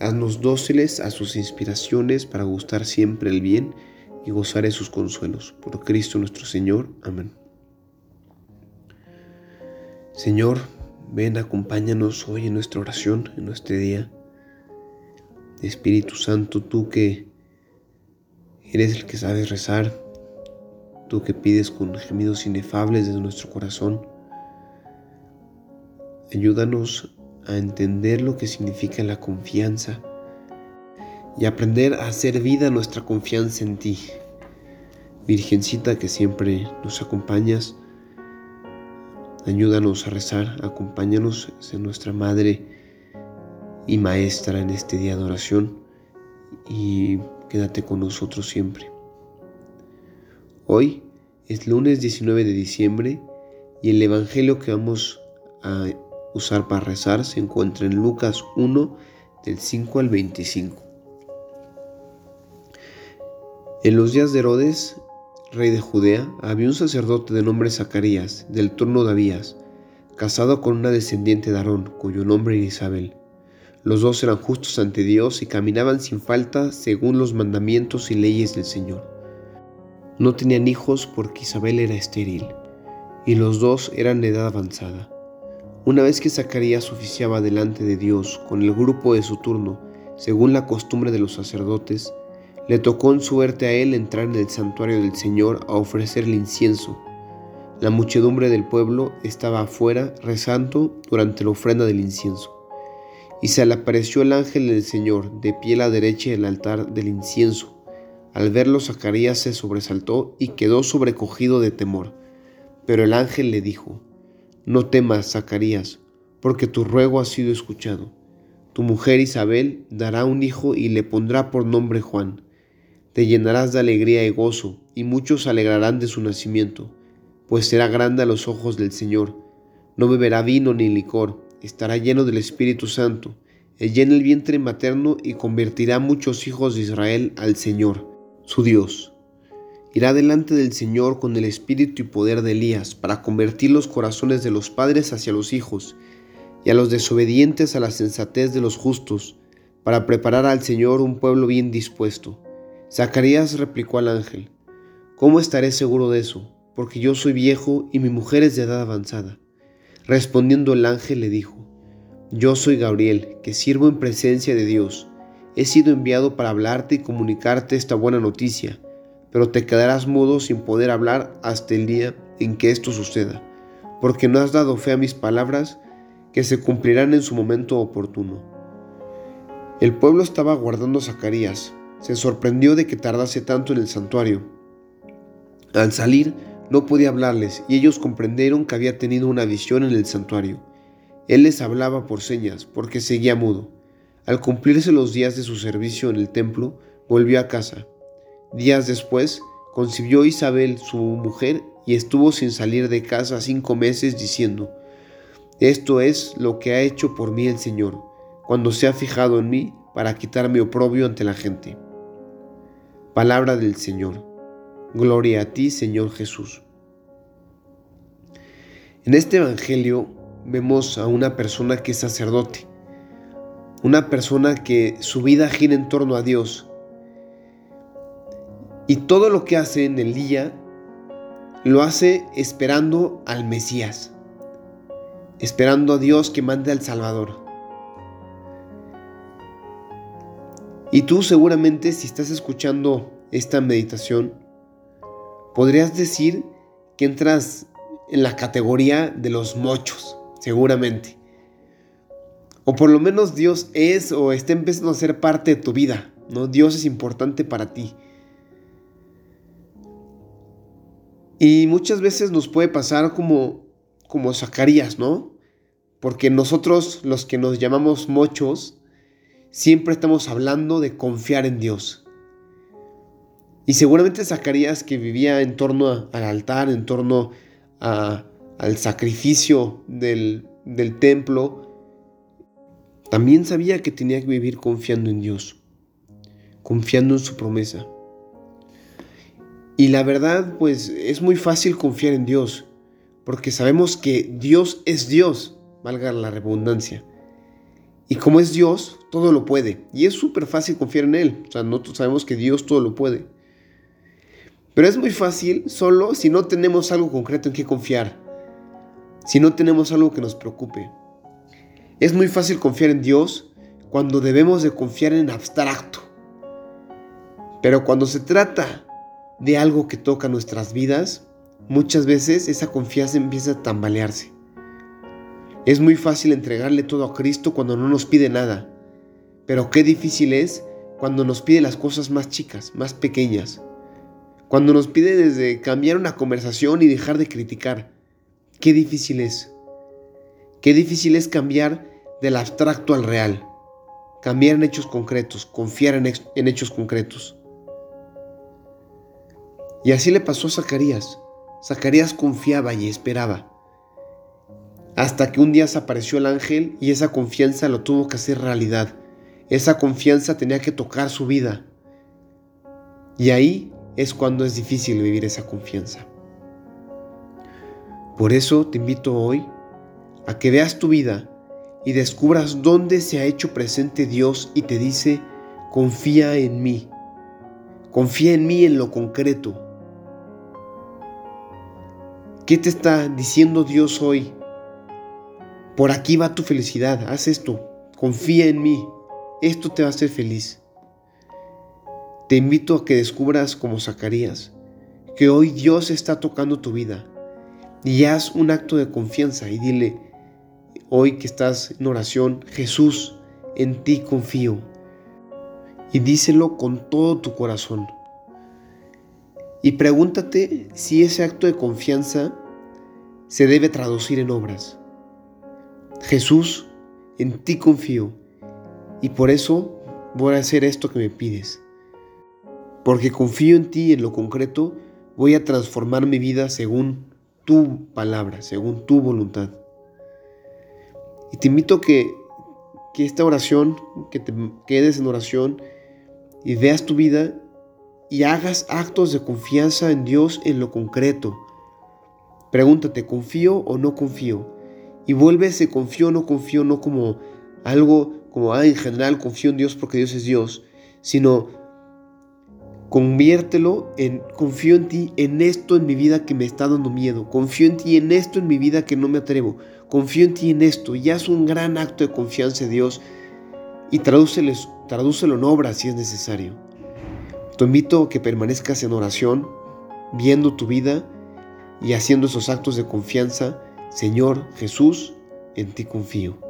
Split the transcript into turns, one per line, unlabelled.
Haznos dóciles a sus inspiraciones para gustar siempre el bien y gozar de sus consuelos. Por Cristo nuestro Señor. Amén. Señor, ven, acompáñanos hoy en nuestra oración, en nuestro día. Espíritu Santo, tú que eres el que sabes rezar, tú que pides con gemidos inefables desde nuestro corazón, ayúdanos a entender lo que significa la confianza y aprender a hacer vida nuestra confianza en ti. Virgencita que siempre nos acompañas, ayúdanos a rezar, acompáñanos, en nuestra Madre y Maestra en este día de oración y quédate con nosotros siempre. Hoy es lunes 19 de diciembre y el Evangelio que vamos a usar para rezar se encuentra en Lucas 1 del 5 al 25. En los días de Herodes, rey de Judea, había un sacerdote de nombre Zacarías, del turno de Abías, casado con una descendiente de Aarón, cuyo nombre era Isabel. Los dos eran justos ante Dios y caminaban sin falta según los mandamientos y leyes del Señor. No tenían hijos porque Isabel era estéril, y los dos eran de edad avanzada. Una vez que Zacarías oficiaba delante de Dios con el grupo de su turno, según la costumbre de los sacerdotes, le tocó en suerte a él entrar en el santuario del Señor a ofrecer el incienso. La muchedumbre del pueblo estaba afuera rezando durante la ofrenda del incienso. Y se le apareció el ángel del Señor de pie a la derecha del altar del incienso. Al verlo, Zacarías se sobresaltó y quedó sobrecogido de temor. Pero el ángel le dijo, no temas, Zacarías, porque tu ruego ha sido escuchado. Tu mujer Isabel dará un hijo y le pondrá por nombre Juan. Te llenarás de alegría y gozo, y muchos se alegrarán de su nacimiento, pues será grande a los ojos del Señor. No beberá vino ni licor, estará lleno del Espíritu Santo, llena el vientre materno y convertirá muchos hijos de Israel al Señor, su Dios irá delante del Señor con el espíritu y poder de Elías para convertir los corazones de los padres hacia los hijos y a los desobedientes a la sensatez de los justos, para preparar al Señor un pueblo bien dispuesto. Zacarías replicó al ángel, ¿Cómo estaré seguro de eso? Porque yo soy viejo y mi mujer es de edad avanzada. Respondiendo el ángel le dijo, Yo soy Gabriel, que sirvo en presencia de Dios. He sido enviado para hablarte y comunicarte esta buena noticia pero te quedarás mudo sin poder hablar hasta el día en que esto suceda, porque no has dado fe a mis palabras que se cumplirán en su momento oportuno. El pueblo estaba guardando a Zacarías, se sorprendió de que tardase tanto en el santuario. Al salir, no podía hablarles y ellos comprendieron que había tenido una visión en el santuario. Él les hablaba por señas, porque seguía mudo. Al cumplirse los días de su servicio en el templo, volvió a casa Días después, concibió Isabel, su mujer, y estuvo sin salir de casa cinco meses diciendo, Esto es lo que ha hecho por mí el Señor, cuando se ha fijado en mí para quitar mi oprobio ante la gente. Palabra del Señor. Gloria a ti, Señor Jesús. En este Evangelio vemos a una persona que es sacerdote, una persona que su vida gira en torno a Dios, y todo lo que hace en el día lo hace esperando al Mesías, esperando a Dios que mande al Salvador. Y tú seguramente si estás escuchando esta meditación, podrías decir que entras en la categoría de los mochos, seguramente. O por lo menos Dios es o está empezando a ser parte de tu vida, ¿no? Dios es importante para ti. Y muchas veces nos puede pasar como, como Zacarías, ¿no? Porque nosotros, los que nos llamamos mochos, siempre estamos hablando de confiar en Dios. Y seguramente Zacarías, que vivía en torno al altar, en torno al sacrificio del, del templo, también sabía que tenía que vivir confiando en Dios, confiando en su promesa. Y la verdad, pues es muy fácil confiar en Dios, porque sabemos que Dios es Dios, valga la redundancia. Y como es Dios, todo lo puede. Y es súper fácil confiar en Él. O sea, nosotros sabemos que Dios todo lo puede. Pero es muy fácil solo si no tenemos algo concreto en qué confiar. Si no tenemos algo que nos preocupe. Es muy fácil confiar en Dios cuando debemos de confiar en abstracto. Pero cuando se trata de algo que toca nuestras vidas, muchas veces esa confianza empieza a tambalearse. Es muy fácil entregarle todo a Cristo cuando no nos pide nada, pero qué difícil es cuando nos pide las cosas más chicas, más pequeñas. Cuando nos pide desde cambiar una conversación y dejar de criticar. Qué difícil es. Qué difícil es cambiar del abstracto al real. Cambiar en hechos concretos, confiar en, en hechos concretos. Y así le pasó a Zacarías. Zacarías confiaba y esperaba. Hasta que un día se apareció el ángel y esa confianza lo tuvo que hacer realidad. Esa confianza tenía que tocar su vida. Y ahí es cuando es difícil vivir esa confianza. Por eso te invito hoy a que veas tu vida y descubras dónde se ha hecho presente Dios y te dice, confía en mí. Confía en mí en lo concreto. ¿Qué te está diciendo Dios hoy? Por aquí va tu felicidad, haz esto, confía en mí, esto te va a hacer feliz. Te invito a que descubras como Zacarías, que hoy Dios está tocando tu vida y haz un acto de confianza y dile, hoy que estás en oración, Jesús, en ti confío. Y díselo con todo tu corazón. Y pregúntate si ese acto de confianza se debe traducir en obras. Jesús, en ti confío y por eso voy a hacer esto que me pides. Porque confío en ti en lo concreto, voy a transformar mi vida según tu palabra, según tu voluntad. Y te invito a que, que esta oración, que te quedes en oración y veas tu vida y hagas actos de confianza en Dios en lo concreto. Pregúntate, ¿confío o no confío? y vuelve ese confío o no confío no como algo como ah, en general confío en Dios porque Dios es Dios, sino conviértelo en confío en ti en esto en mi vida que me está dando miedo, confío en ti en esto en mi vida que no me atrevo, confío en ti en esto y haz un gran acto de confianza en Dios y tradúcelo, tradúcelo en obra si es necesario. Te invito a que permanezcas en oración, viendo tu vida y haciendo esos actos de confianza Señor Jesús, en ti confío.